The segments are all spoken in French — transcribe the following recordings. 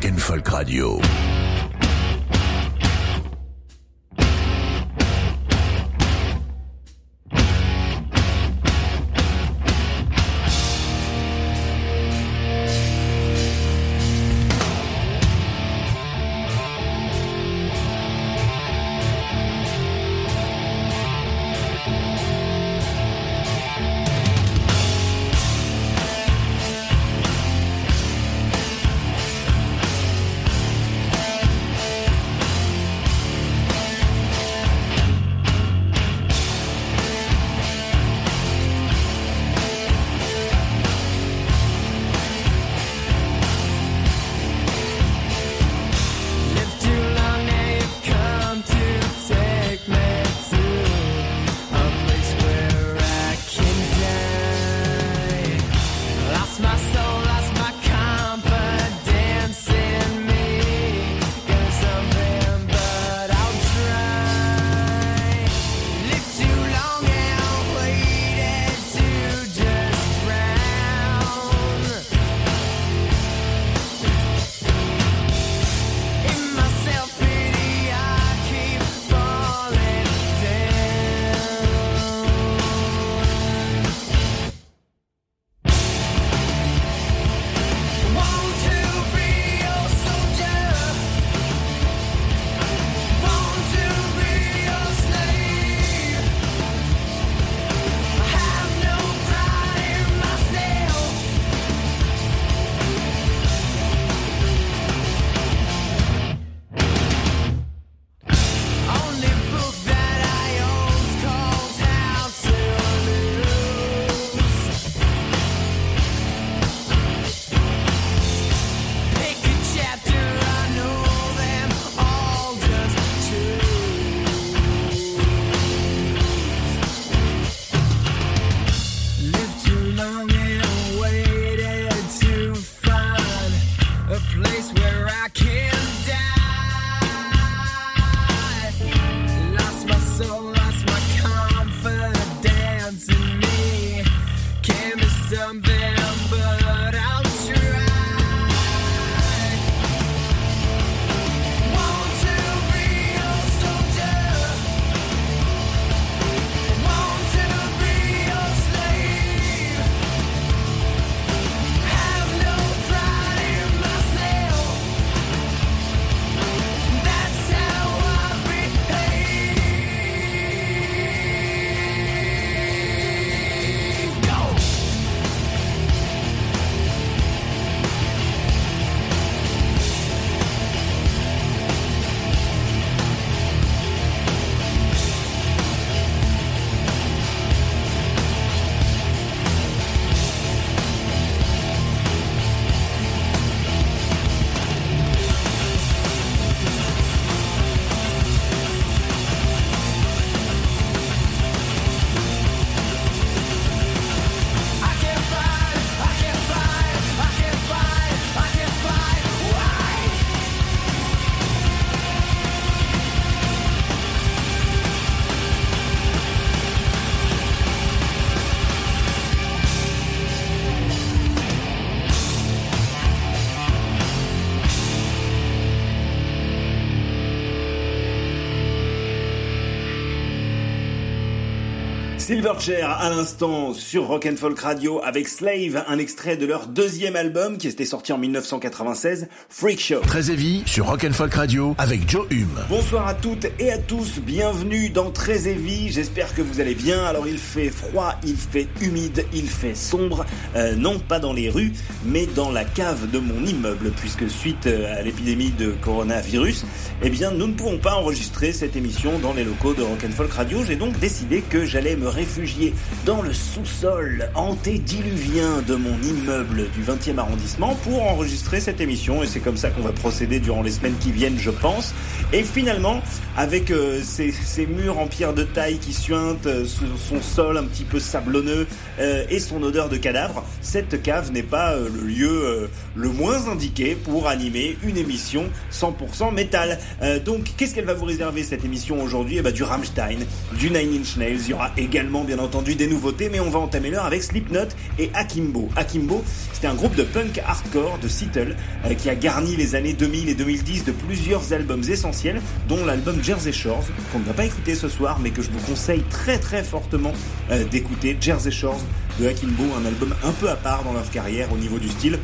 Rock and Folk Radio. Silverchair à l'instant sur Rock and Folk Radio avec Slave, un extrait de leur deuxième album qui était sorti en 1996, Freak Show. Très Heavy sur Rock and Folk Radio avec Joe Hume. Bonsoir à toutes et à tous, bienvenue dans Très Heavy, j'espère que vous allez bien. Alors il fait froid, il fait humide, il fait sombre, euh, non pas dans les rues, mais dans la cave de mon immeuble, puisque suite euh, à l'épidémie de coronavirus, eh bien nous ne pouvons pas enregistrer cette émission dans les locaux de Rock and Folk Radio. J'ai donc décidé que j'allais me réfugié dans le sous-sol antédiluvien de mon immeuble du 20e arrondissement pour enregistrer cette émission et c'est comme ça qu'on va procéder durant les semaines qui viennent je pense. Et finalement, avec euh, ces, murs en pierre de taille qui suintent, euh, son sol un petit peu sablonneux euh, et son odeur de cadavre, cette cave n'est pas le lieu le moins indiqué pour animer une émission 100% métal. donc qu'est-ce qu'elle va vous réserver cette émission aujourd'hui? Eh ben, Du Rammstein, du Nine Inch Nails, il y aura également bien entendu des nouveautés, mais on va entamer l'heure avec Slipknot et Akimbo. Akimbo, c'était un groupe de punk hardcore de Seattle euh, qui a garni les années 2000 et 2010 de plusieurs albums essentiels, dont l'album Jersey Shores, qu'on ne va pas écouter ce soir, mais que je vous conseille très très fortement euh, d'écouter. Jersey Shores de Akimbo, un album un peu à part dans leur carrière au niveau du style.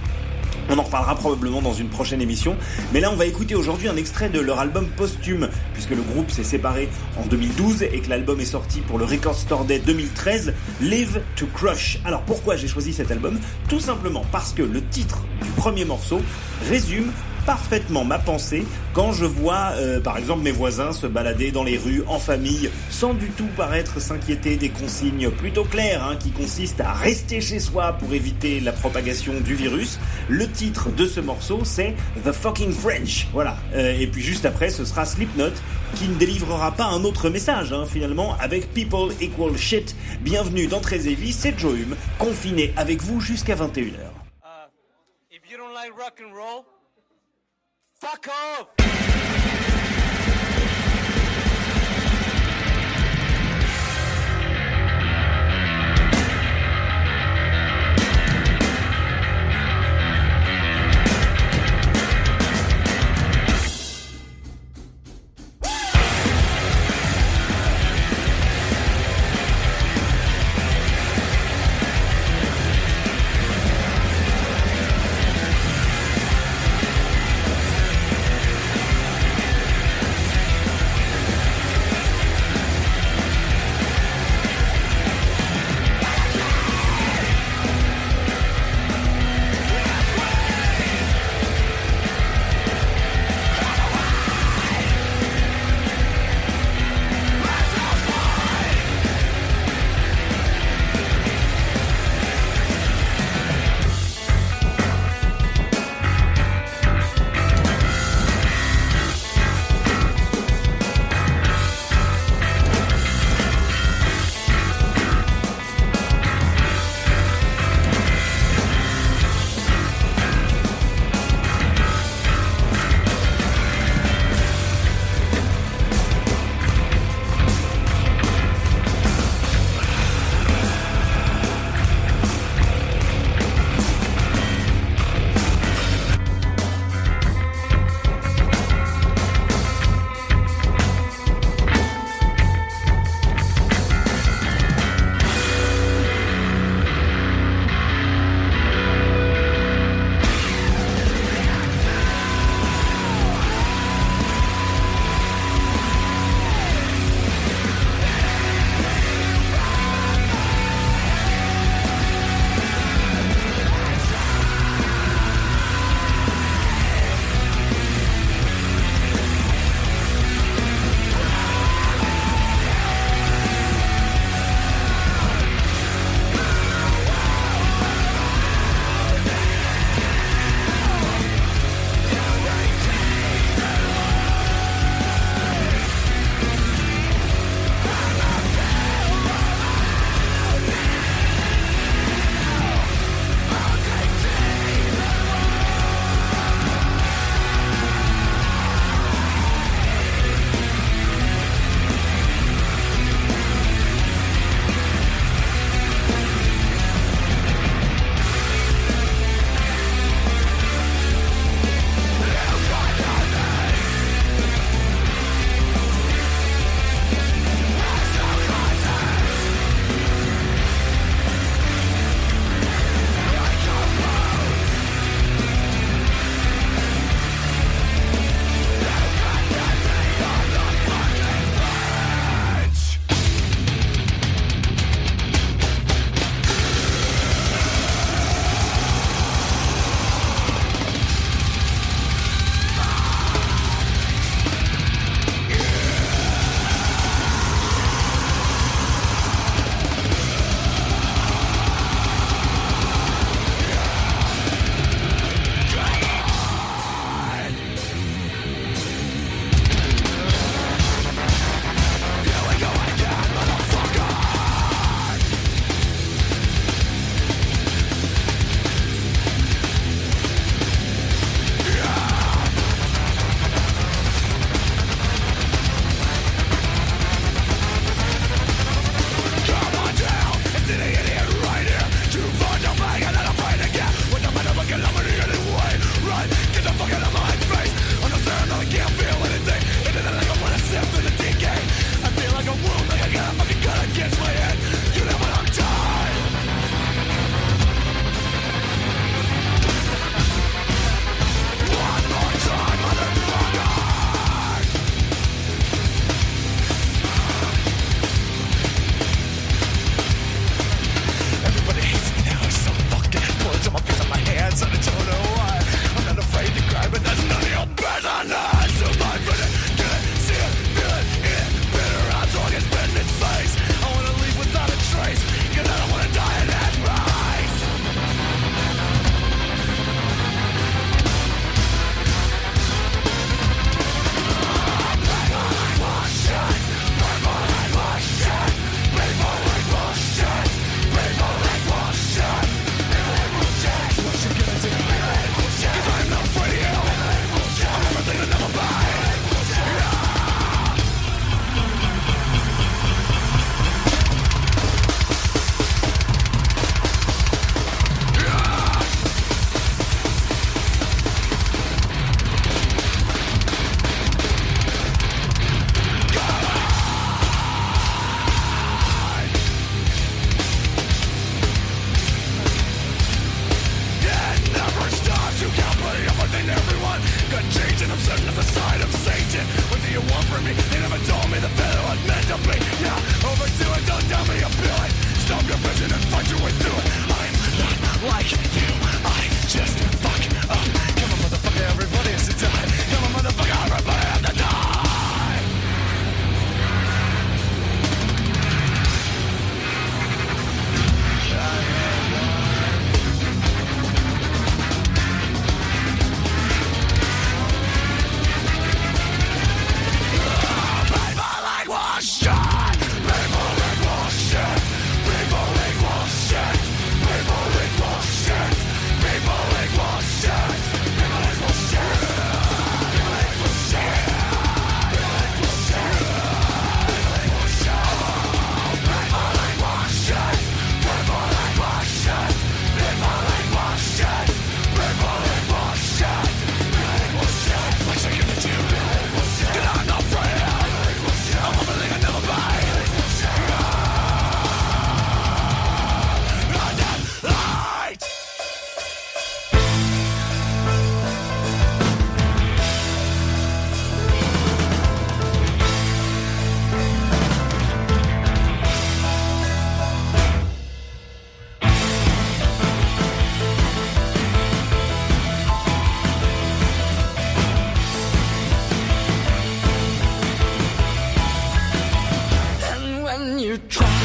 On en reparlera probablement dans une prochaine émission. Mais là, on va écouter aujourd'hui un extrait de leur album posthume, puisque le groupe s'est séparé en 2012 et que l'album est sorti pour le Record Store Day 2013, Live to Crush. Alors pourquoi j'ai choisi cet album? Tout simplement parce que le titre du premier morceau résume parfaitement ma pensée quand je vois, euh, par exemple, mes voisins se balader dans les rues en famille sans du tout paraître s'inquiéter des consignes plutôt claires hein, qui consistent à rester chez soi pour éviter la propagation du virus. Le titre de ce morceau, c'est The Fucking French. Voilà. Euh, et puis juste après, ce sera Slipknot qui ne délivrera pas un autre message hein, finalement avec People Equal Shit. Bienvenue dans Très Heavy, c'est Joe Hume, confiné avec vous jusqu'à 21h. Uh, if you don't like rock and roll, Fuck off! you try.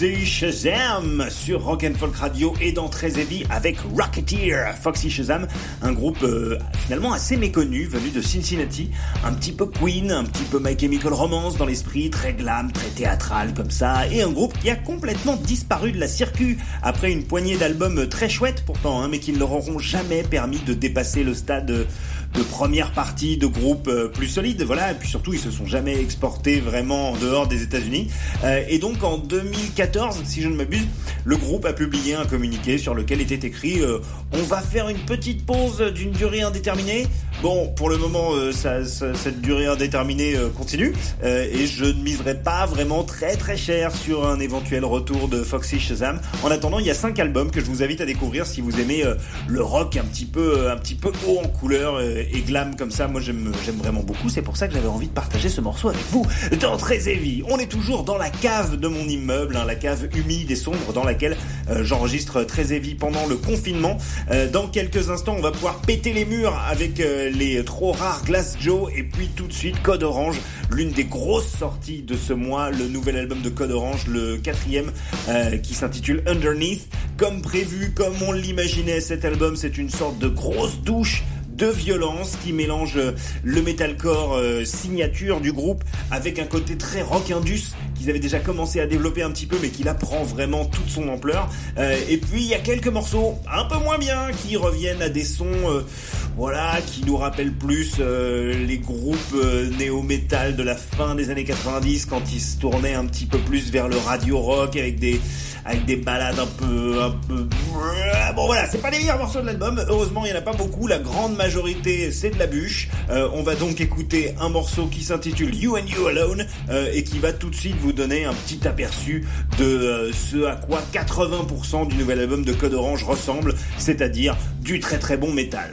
Foxy Shazam sur Rock and Folk Radio et dans Très Heavy avec Rocketeer. Foxy Shazam, un groupe euh, finalement assez méconnu, venu de Cincinnati, un petit peu Queen, un petit peu My Chemical Romance dans l'esprit, très glam, très théâtral comme ça, et un groupe qui a complètement disparu de la circuit après une poignée d'albums très chouettes pourtant, hein, mais qui ne leur auront jamais permis de dépasser le stade de première partie de groupes euh, plus solides, voilà, et puis surtout ils se sont jamais exportés vraiment en dehors des États-Unis. Euh, et donc en 2014, si je ne m'abuse, le groupe a publié un communiqué sur lequel était écrit euh, on va faire une petite pause d'une durée indéterminée. Bon, pour le moment, ça, cette durée indéterminée continue et je ne miserai pas vraiment très très cher sur un éventuel retour de Foxy Shazam. En attendant, il y a cinq albums que je vous invite à découvrir si vous aimez le rock un petit peu un petit peu haut en couleur et glam comme ça. Moi, j'aime vraiment beaucoup. C'est pour ça que j'avais envie de partager ce morceau avec vous. Dans Très on est toujours dans la cave de mon immeuble, hein, la cave humide et sombre dans laquelle euh, j'enregistre Très pendant le confinement. Euh, dans quelques instants, on va pouvoir péter les murs avec euh, les trop rares Glass Joe et puis tout de suite Code Orange, l'une des grosses sorties de ce mois, le nouvel album de Code Orange, le quatrième, qui s'intitule Underneath. Comme prévu, comme on l'imaginait, cet album, c'est une sorte de grosse douche de violence qui mélange le metalcore euh, signature du groupe avec un côté très rock indus qu'ils avaient déjà commencé à développer un petit peu mais qui là prend vraiment toute son ampleur. Euh, et puis il y a quelques morceaux un peu moins bien qui reviennent à des sons voilà qui nous rappellent plus les groupes néo-metal de la fin des années 90 quand ils se tournaient un petit peu plus vers le radio rock avec des avec des balades un peu un peu bon voilà c'est pas les meilleurs morceaux de l'album. Heureusement il y en a pas beaucoup. La grande majorité c'est de la bûche. Euh, on va donc écouter un morceau qui s'intitule You and You Alone euh, et qui va tout de suite vous donner un petit aperçu de euh, ce à quoi 80% du nouvel album de Code Orange ressemble c'est-à-dire du très très bon métal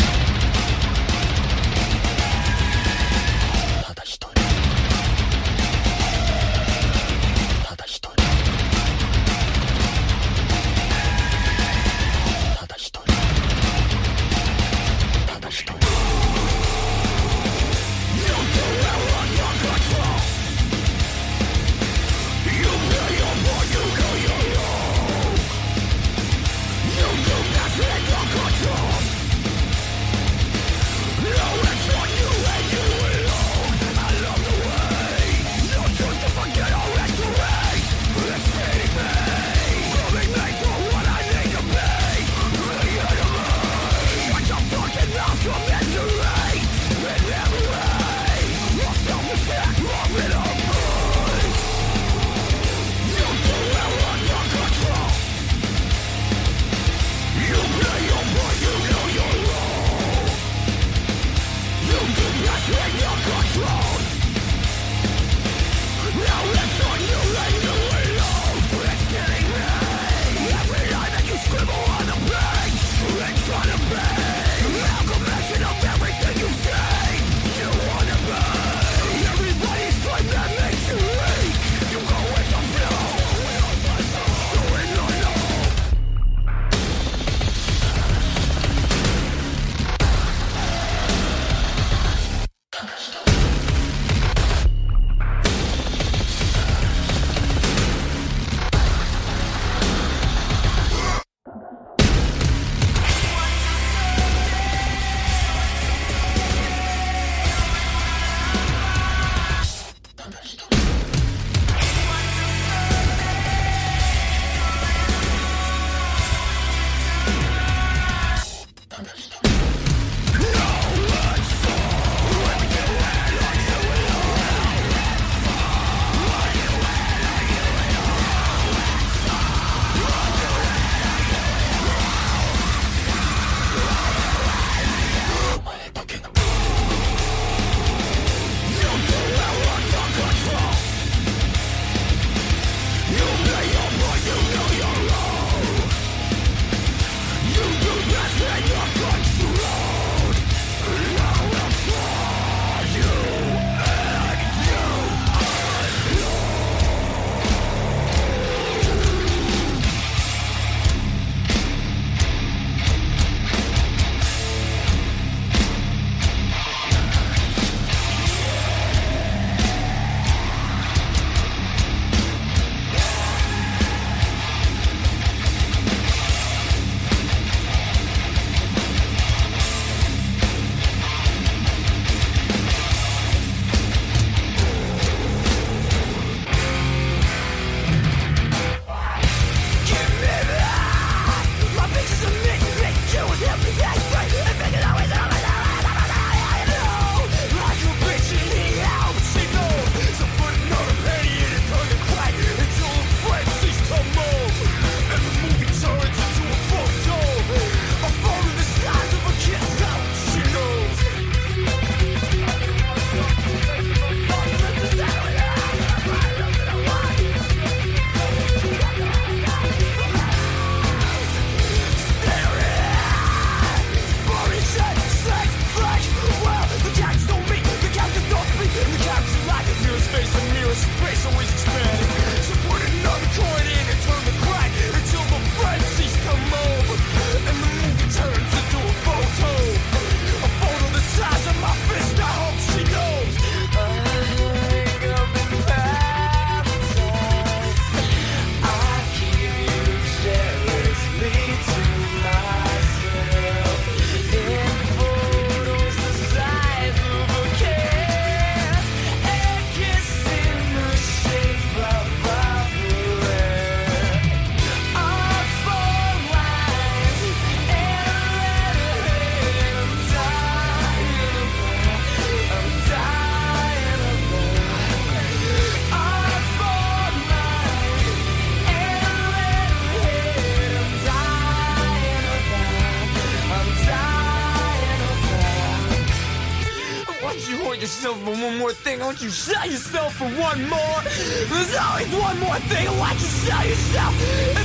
you sell yourself for one more? There's always one more thing. Why don't you sell yourself?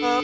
love.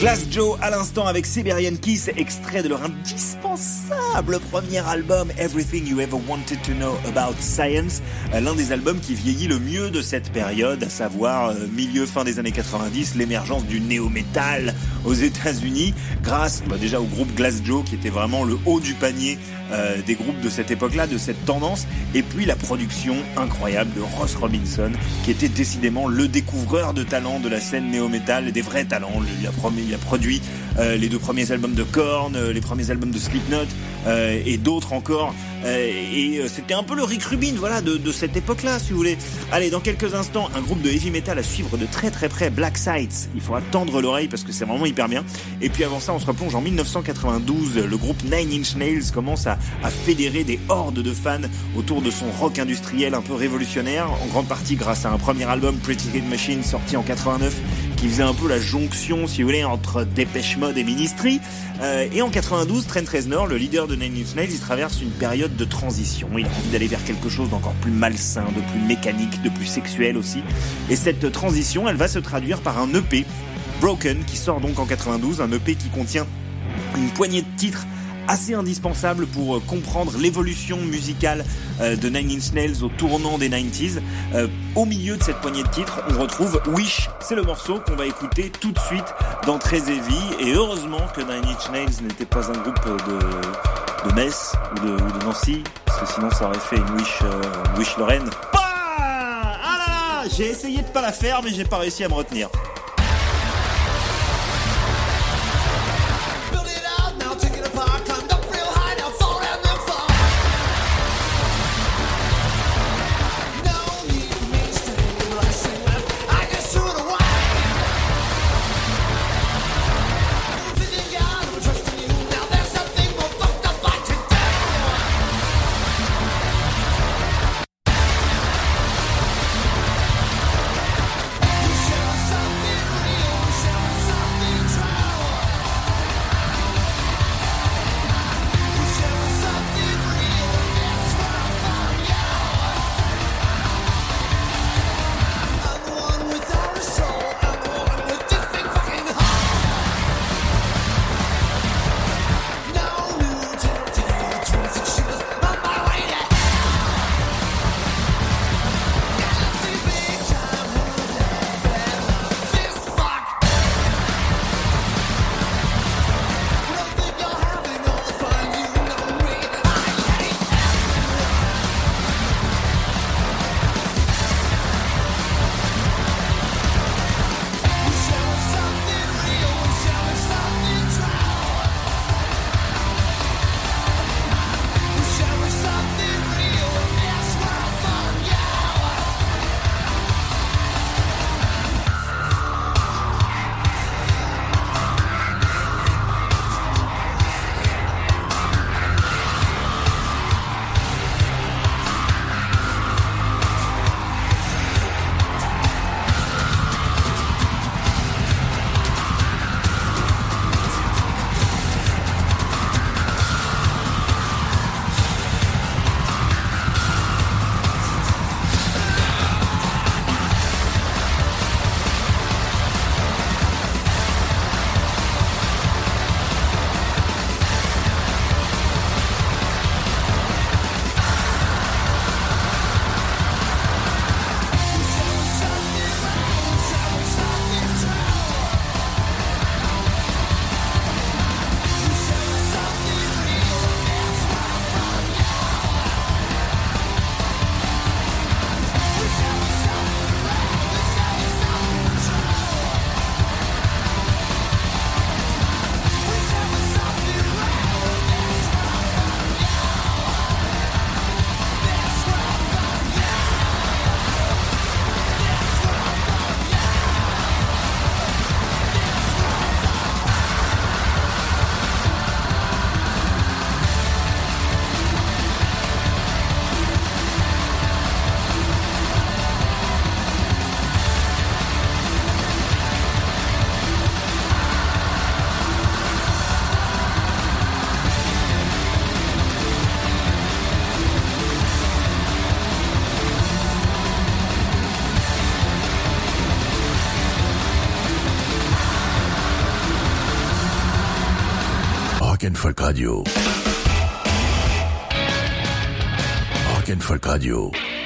Glass Joe à l'instant avec Siberian Kiss, extrait de leur indispensable premier album Everything You Ever Wanted to Know About Science, euh, l'un des albums qui vieillit le mieux de cette période, à savoir euh, milieu fin des années 90, l'émergence du néo-metal aux États-Unis, grâce bah, déjà au groupe Glass Joe qui était vraiment le haut du panier euh, des groupes de cette époque-là, de cette tendance, et puis la production incroyable de Ross Robinson, qui était décidément le découvreur de talent de la scène néo-metal, des vrais talents. Il a, promis- il a produit euh, les deux premiers albums de Korn, euh, les premiers albums de Slipknot euh, et d'autres encore. Et c'était un peu le Rick Rubin, voilà, de, cette époque-là, si vous voulez. Allez, dans quelques instants, un groupe de heavy metal à suivre de très très près, Black Sights. Il faudra tendre l'oreille parce que c'est vraiment hyper bien. Et puis avant ça, on se replonge en 1992. Le groupe Nine Inch Nails commence à, à fédérer des hordes de fans autour de son rock industriel un peu révolutionnaire, en grande partie grâce à un premier album, Pretty Hit Machine, sorti en 89, qui faisait un peu la jonction, si vous voulez, entre Dépêche Mode et Ministry. Euh, et en 92, Trent Reznor, le leader de Nine Inch Nails, il traverse une période de transition. Il a envie d'aller vers quelque chose d'encore plus malsain, de plus mécanique, de plus sexuel aussi. Et cette transition, elle va se traduire par un EP, Broken, qui sort donc en 92, un EP qui contient une poignée de titres assez indispensable pour euh, comprendre l'évolution musicale euh, de Nine Inch Nails au tournant des 90s. Euh, au milieu de cette poignée de titres, on retrouve Wish. C'est le morceau qu'on va écouter tout de suite dans Très Heavy. Et heureusement que Nine Inch Nails n'était pas un groupe de, de Metz ou de, Nancy, parce que sinon ça aurait fait une Wish, wish Lorraine. Ah là là J'ai essayé de pas la faire, mais j'ai pas réussi à me retenir. Rock'n'Folk Radio. Rock'n'Folk Radio.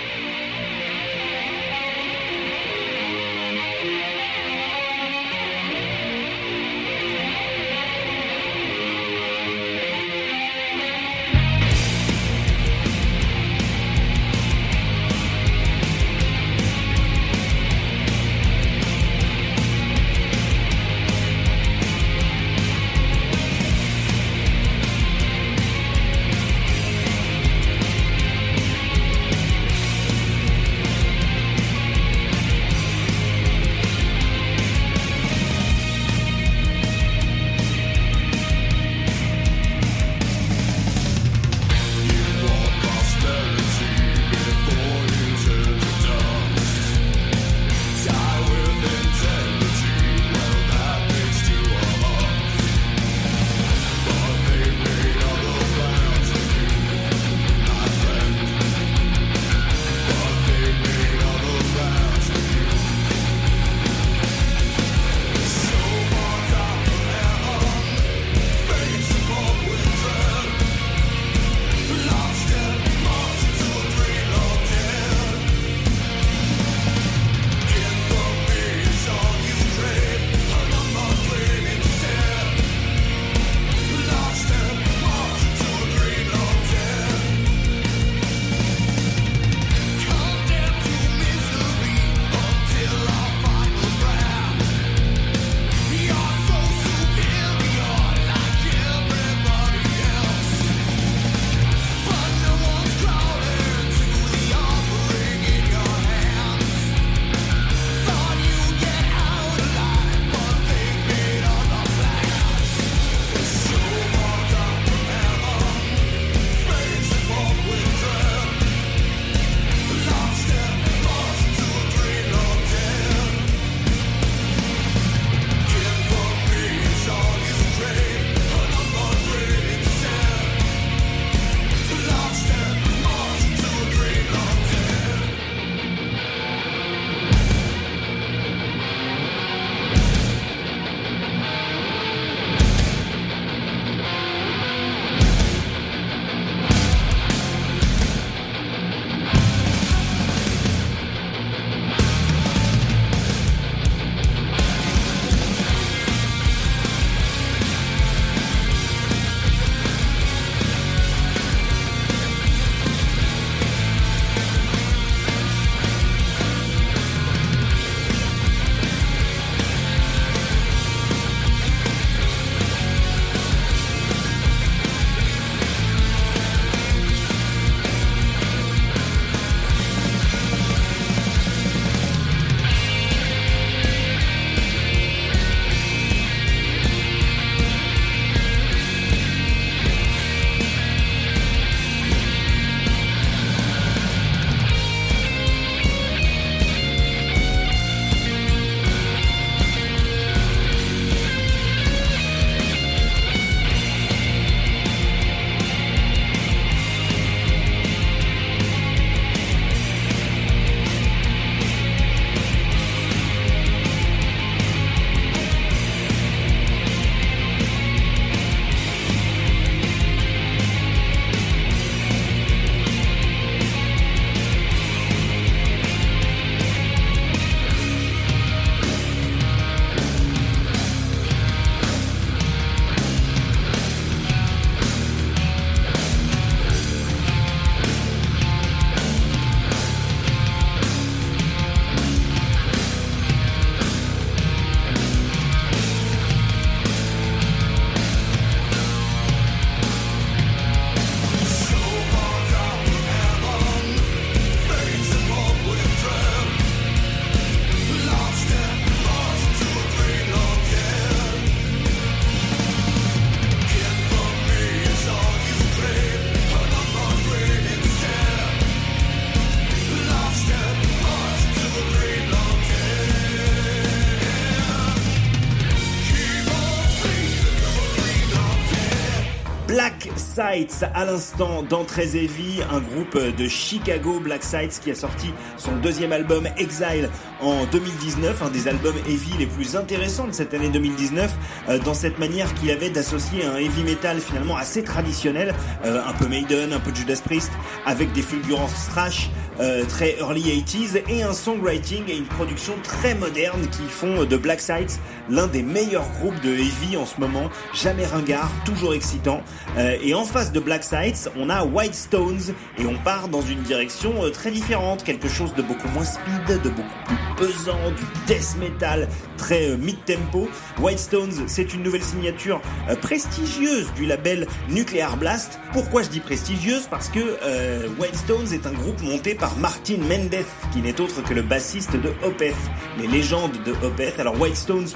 Sights à l'instant dans Très Heavy, un groupe de Chicago, Black Sights, qui a sorti son deuxième album Exile en 2019, un des albums heavy les plus intéressants de cette année 2019, euh, dans cette manière qu'il avait d'associer un heavy metal finalement assez traditionnel, euh, un peu Maiden, un peu Judas Priest, avec des fulgurances thrash euh, très early 80s et un songwriting et une production très moderne qui font de Black Sights l'un des meilleurs groupes de heavy en ce moment, jamais ringard, toujours excitant. Euh, et en face de Black Sights, on a White Stones et on part dans une direction euh, très différente, quelque chose de beaucoup moins speed, de beaucoup plus pesant, du death metal très euh, mid-tempo. White Stones, c'est une nouvelle signature euh, prestigieuse du label Nuclear Blast. Pourquoi je dis prestigieuse? Parce que euh, White Stones est un groupe monté par Martin Mendez, qui n'est autre que le bassiste de Opeth, les légendes de Opeth. Alors White Stones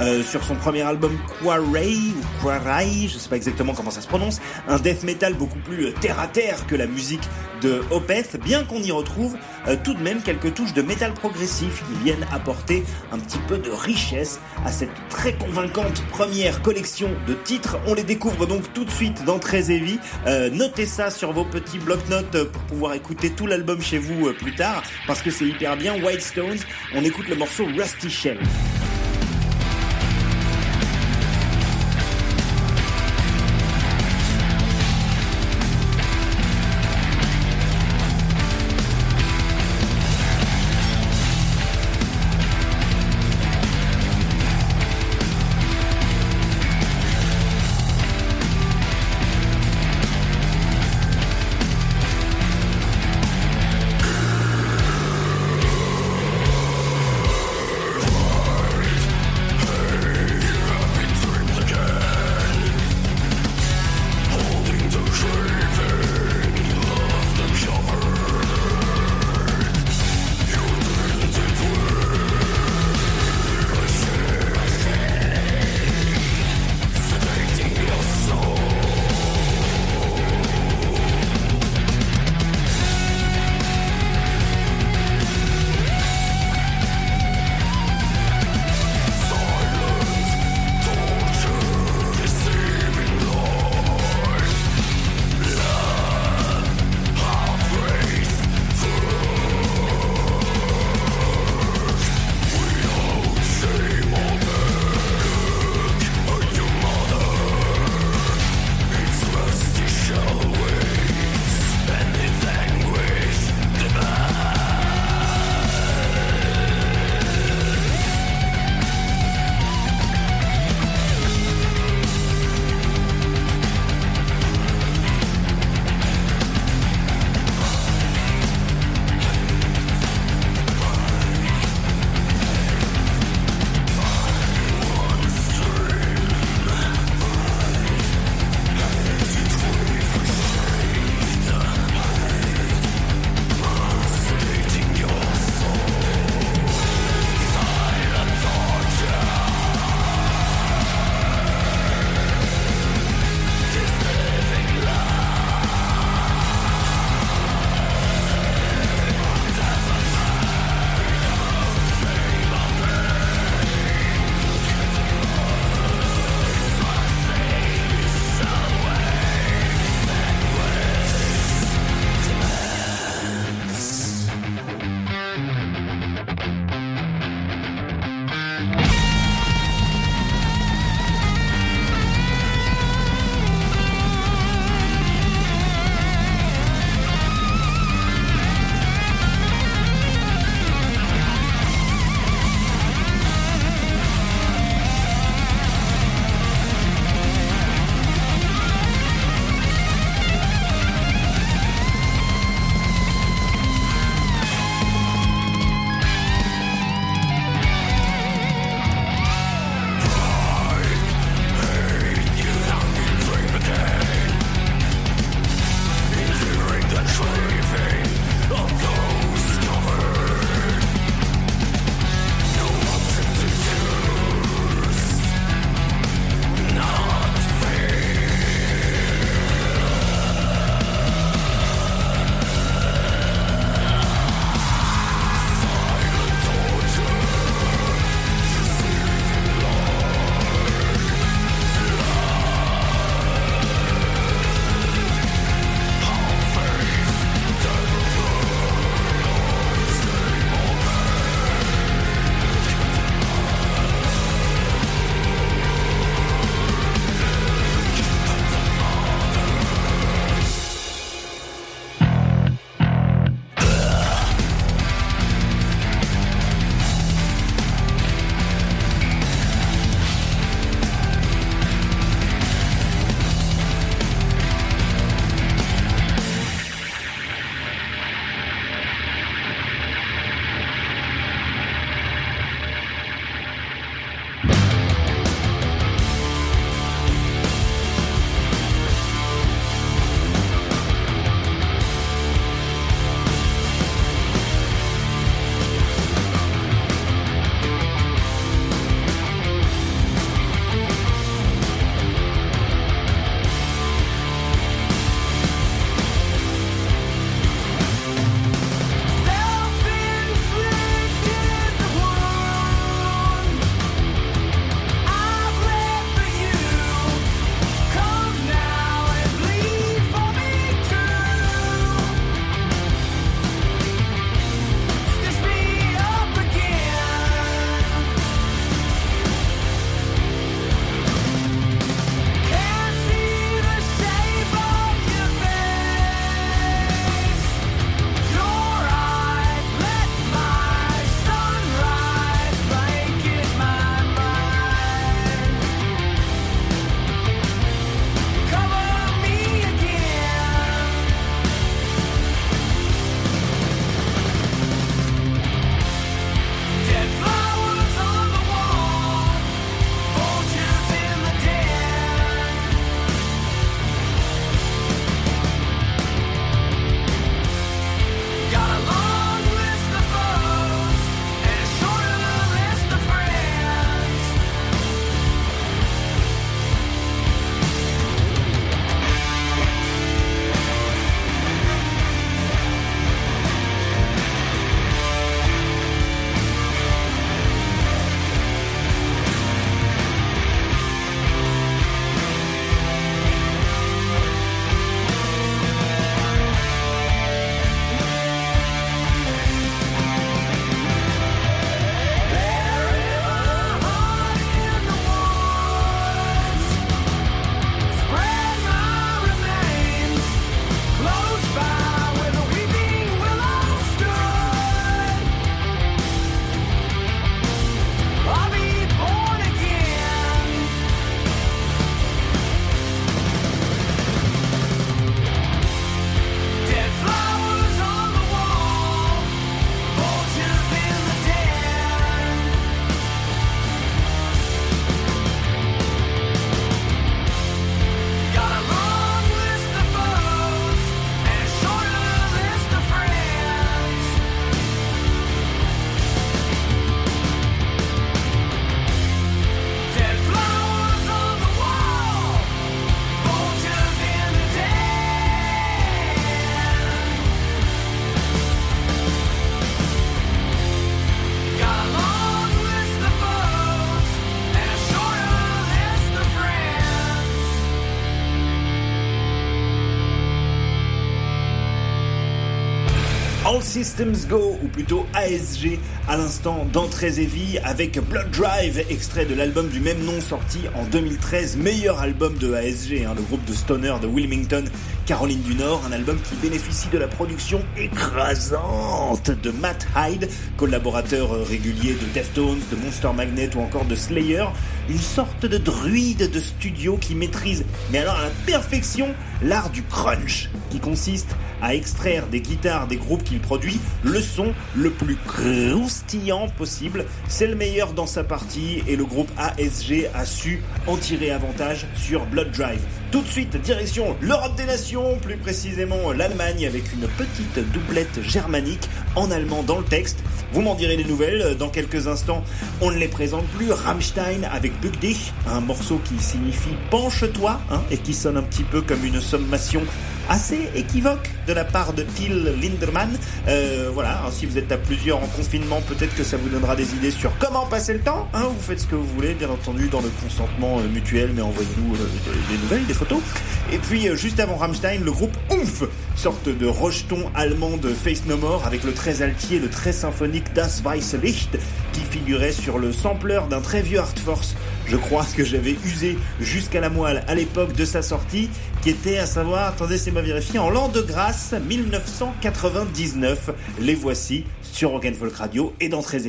euh, sur son premier album Quarry ou Quarry, je sais pas exactement comment ça se prononce, un death metal beaucoup plus euh, terre à terre que la musique de Opeth, bien qu'on y retrouve euh, tout de même quelques touches de métal progressif qui viennent apporter un petit peu de richesse à cette très convaincante première collection de titres. On les découvre donc tout de suite dans Très Heavy. Euh, notez ça sur vos petits bloc-notes pour pouvoir écouter tout l'album chez vous plus tard, parce que c'est hyper bien. White Stones, on écoute le morceau Rusty Shell. All Systems Go, ou plutôt ASG, à l'instant dans Heavy, avec Blood Drive, extrait de l'album du même nom sorti en 2013, meilleur album de ASG, hein, le groupe de stoner de Wilmington, Caroline du Nord, un album qui bénéficie de la production écrasante de Matt Hyde, collaborateur euh, régulier de Deftones, de Monster Magnet ou encore de Slayer, une sorte de druide de studio qui maîtrise, mais alors à la perfection, l'art du crunch, qui consiste à extraire des guitares des groupes qu'il produit le son le plus croustillant possible. C'est le meilleur dans sa partie et le groupe ASG a su en tirer avantage sur Blood Drive. Tout de suite, direction l'Europe des Nations, plus précisément l'Allemagne avec une petite doublette germanique en allemand dans le texte. Vous m'en direz des nouvelles dans quelques instants. On ne les présente plus. Rammstein avec Bück dich, un morceau qui signifie penche-toi hein, et qui sonne un petit peu comme une sommation assez équivoque de la part de Till Linderman. Euh, voilà, hein, si vous êtes à plusieurs en confinement, peut-être que ça vous donnera des idées sur comment passer le temps. Hein, vous faites ce que vous voulez, bien entendu, dans le consentement euh, mutuel, mais envoyez-nous euh, des nouvelles, des photos. Et puis, euh, juste avant Rammstein, le groupe Oomph, sorte de rejeton allemand de Face No More, avec le très altier, le très symphonique Das Weiße Licht, qui figurait sur le sampler d'un très vieux Art Force je crois que j'avais usé jusqu'à la moelle à l'époque de sa sortie, qui était à savoir, attendez, c'est ma vérifié, en l'an de grâce 1999. Les voici sur Rock'n'Folk Radio et dans Très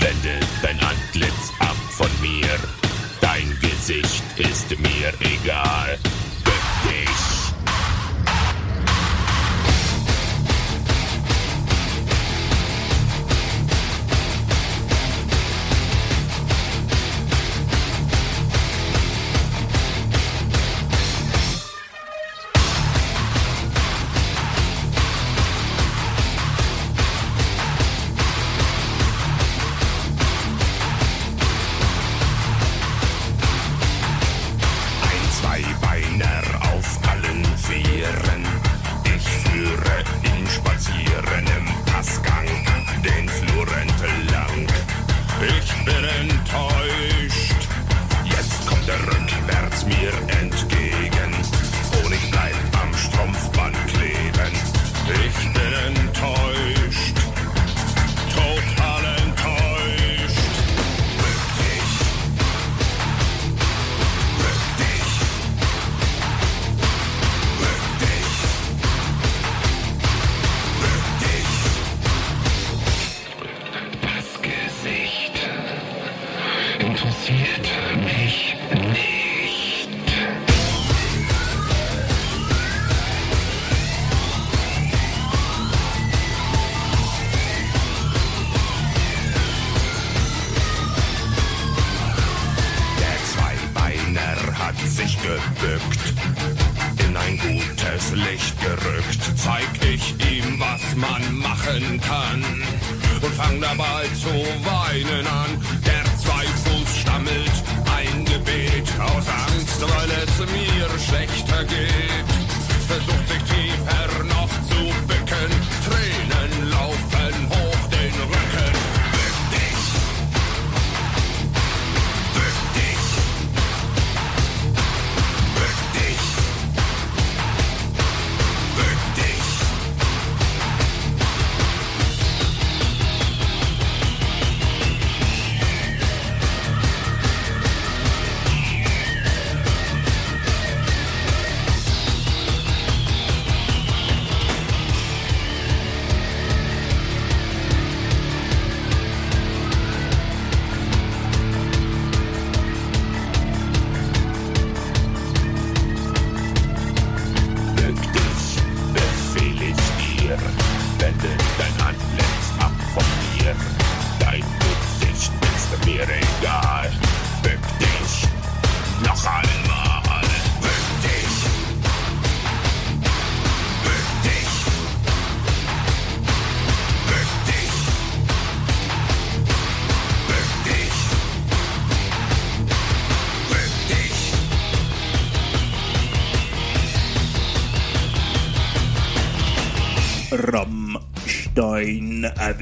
London.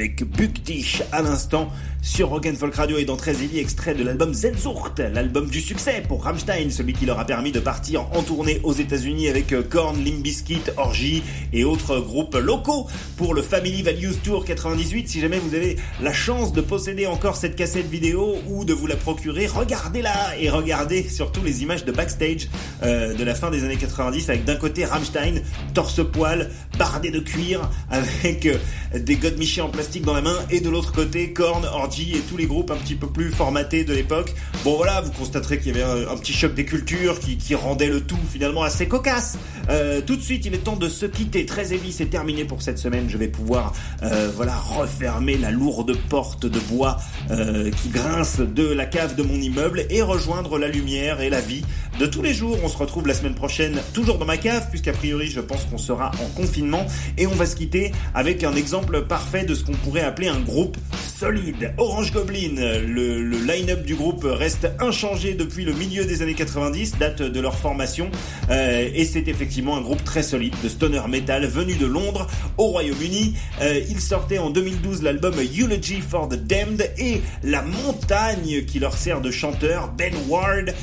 Avec Buck dich à l'instant sur Rock Folk Radio et dans Très Heavy, extrait de l'album Zenzurt, l'album du succès pour Rammstein, celui qui leur a permis de partir en tournée aux États-Unis avec euh, Korn, Limp Bizkit, Orgy et autres groupes locaux pour le Family Values Tour 98. Si jamais vous avez la chance de posséder encore cette cassette vidéo ou de vous la procurer, regardez-la et regardez surtout les images de backstage euh, de la fin des années 90 avec d'un côté Rammstein, torse-poil, bardé de cuir avec euh, des godemichés en plastique dans la main et de l'autre côté Korn, Orgy et tous les groupes un petit peu plus formatés de l'époque. Bon voilà, vous constaterez qu'il y avait un, petit choc des cultures qui, rendait le tout finalement assez cocasse. Euh, tout de suite, il est temps de se quitter. Très heavy, c'est terminé pour cette semaine. Je vais pouvoir euh, voilà refermer la lourde porte de bois euh, qui grince de la cave de mon immeuble et rejoindre la lumière et la vie de tous les jours. On se retrouve la semaine prochaine, toujours dans ma cave, puisqu'a priori, je pense qu'on sera en confinement et on va se quitter avec un exemple parfait de ce qu'on pourrait appeler un groupe solide. Orange Goblin, le, line-up du groupe reste inchangé depuis le milieu des années 90, date de leur formation, euh, et c'est effectivement un groupe très solide de stoner metal venu de Londres au Royaume-Uni. Euh, il sortait en 2012 l'album Eulogy for the Damned et la montagne qui leur sert de chanteur, Ben Ward,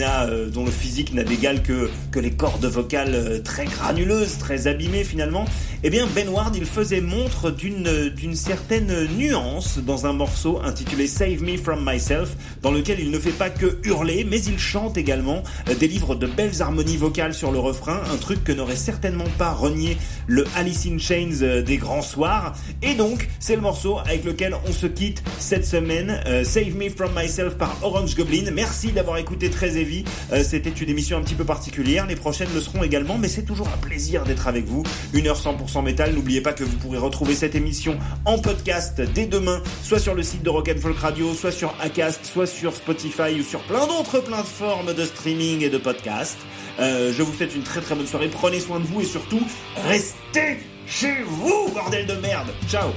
euh, dont le physique n'a d'égal que, que les cordes vocales euh, très granuleuses, très abîmées finalement, eh bien Ben Ward il faisait montre d'une d'une certaine nuance dans un morceau intitulé Save Me From Myself, dans lequel il ne fait pas que hurler, mais il chante également, délivre de belles harmonies vocales sur le refrain, un truc que n'aurait certainement pas renié le Alice in Chains euh, des grands soirs. Et donc, c'est le morceau avec lequel on se quitte cette semaine. Euh, Save Me From Myself par Orange Goblin. Merci d'avoir écouté Très Heavy. Euh, C'était une émission un petit peu particulière. Les prochaines le seront également, mais c'est toujours un plaisir d'être avec vous. Une heure 100% métal. N'oubliez pas que vous pourrez retrouver cette émission en podcast dès demain, soit sur le site de Rock and Folk Radio, soit sur Acast, soit sur Spotify ou sur plein d'autres plateformes de streaming et de podcast. Euh, je vous souhaite une très très bonne soirée. Prenez soin de vous et surtout, restez chez vous, bordel de merde. Ciao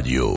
Radio.